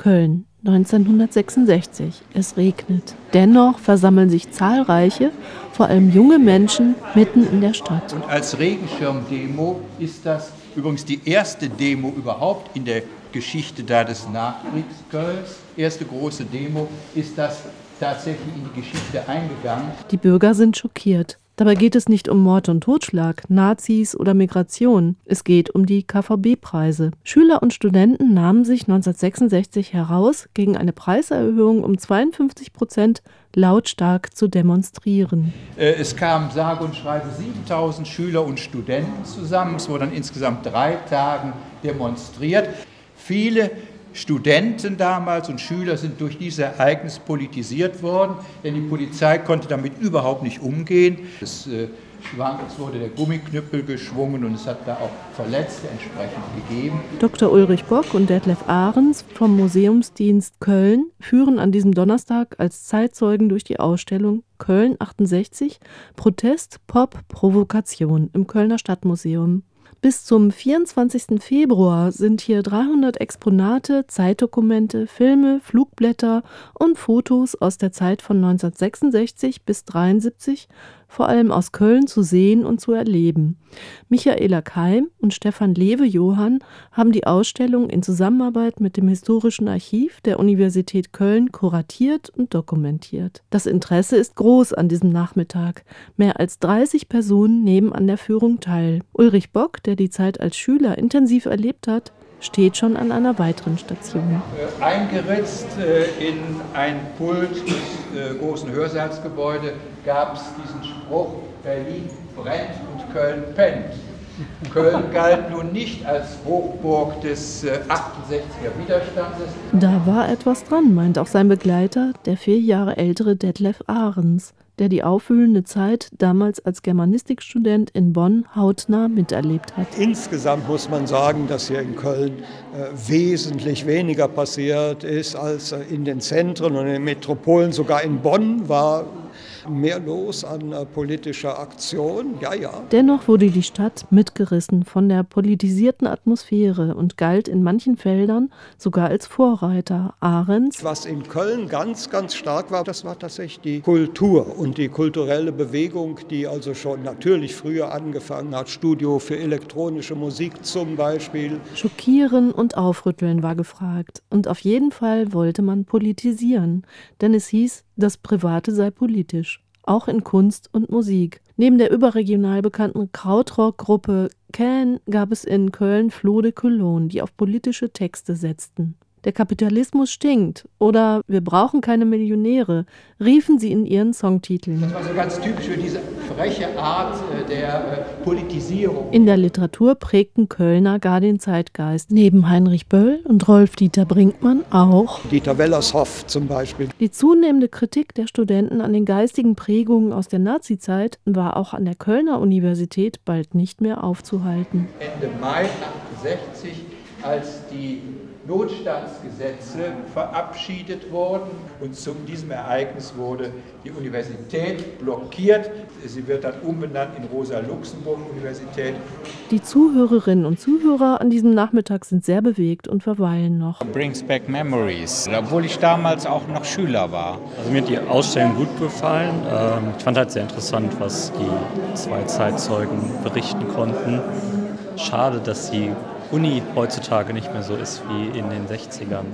Köln, 1966. Es regnet. Dennoch versammeln sich zahlreiche, vor allem junge Menschen, mitten in der Stadt. Und als Regenschirmdemo ist das übrigens die erste Demo überhaupt in der Geschichte da des Nachkriegs Kölns. Erste große Demo ist das tatsächlich in die Geschichte eingegangen. Die Bürger sind schockiert. Dabei geht es nicht um Mord und Totschlag, Nazis oder Migration. Es geht um die KVB-Preise. Schüler und Studenten nahmen sich 1966 heraus, gegen eine Preiserhöhung um 52 Prozent lautstark zu demonstrieren. Äh, es kamen sage und schreibe 7000 Schüler und Studenten zusammen. Es wurde dann insgesamt drei Tagen demonstriert. Viele Studenten damals und Schüler sind durch dieses Ereignis politisiert worden, denn die Polizei konnte damit überhaupt nicht umgehen. Es, äh, es wurde der Gummiknüppel geschwungen und es hat da auch Verletzte entsprechend gegeben. Dr. Ulrich Bock und Detlef Ahrens vom Museumsdienst Köln führen an diesem Donnerstag als Zeitzeugen durch die Ausstellung Köln 68 Protest, Pop, Provokation im Kölner Stadtmuseum. Bis zum 24. Februar sind hier 300 Exponate, Zeitdokumente, Filme, Flugblätter und Fotos aus der Zeit von 1966 bis 1973 vor allem aus Köln zu sehen und zu erleben. Michaela Keim und Stefan Lewe-Johann haben die Ausstellung in Zusammenarbeit mit dem Historischen Archiv der Universität Köln kuratiert und dokumentiert. Das Interesse ist groß an diesem Nachmittag. Mehr als 30 Personen nehmen an der Führung teil. Ulrich Bock, der die Zeit als Schüler intensiv erlebt hat, steht schon an einer weiteren Station. Äh, eingeritzt äh, in ein Pult des äh, großen Hörsaalsgebäudes gab es diesen Spruch, Berlin brennt und Köln pennt. Köln galt nun nicht als Hochburg des 68er Widerstandes. Da war etwas dran, meint auch sein Begleiter, der vier Jahre ältere Detlef Ahrens der die aufwühlende Zeit damals als Germanistikstudent in Bonn hautnah miterlebt hat. Insgesamt muss man sagen, dass hier in Köln äh, wesentlich weniger passiert ist als äh, in den Zentren und in den Metropolen. Sogar in Bonn war mehr los an äh, politischer Aktion. Ja, ja. Dennoch wurde die Stadt mitgerissen von der politisierten Atmosphäre und galt in manchen Feldern sogar als Vorreiter. Ahrens. Was in Köln ganz, ganz stark war, das war tatsächlich die Kultur und die kulturelle Bewegung, die also schon natürlich früher angefangen hat. Studio für elektronische Musik zum Beispiel. Schockieren und aufrütteln war gefragt. Und auf jeden Fall wollte man politisieren. Denn es hieß, das Private sei politisch, auch in Kunst und Musik. Neben der überregional bekannten Krautrock-Gruppe Can gab es in Köln Flo de Cologne, die auf politische Texte setzten. Der Kapitalismus stinkt oder wir brauchen keine Millionäre, riefen sie in ihren Songtiteln. Das war so ganz typisch für diese freche Art äh, der äh, Politisierung. In der Literatur prägten Kölner gar den Zeitgeist. Neben Heinrich Böll und Rolf-Dieter Brinkmann auch Dieter Wellershoff zum Beispiel. Die zunehmende Kritik der Studenten an den geistigen Prägungen aus der Nazizeit war auch an der Kölner Universität bald nicht mehr aufzuhalten. Ende Mai 1968, als die Notstandsgesetze verabschiedet wurden und zu diesem Ereignis wurde die Universität blockiert. Sie wird dann umbenannt in Rosa-Luxemburg-Universität. Die Zuhörerinnen und Zuhörer an diesem Nachmittag sind sehr bewegt und verweilen noch. Brings back memories, obwohl ich damals auch noch Schüler war. Also mir hat die Ausstellung gut gefallen. Ähm, ich fand halt sehr interessant, was die zwei Zeitzeugen berichten konnten. Schade, dass sie Uni heutzutage nicht mehr so ist wie in den 60ern.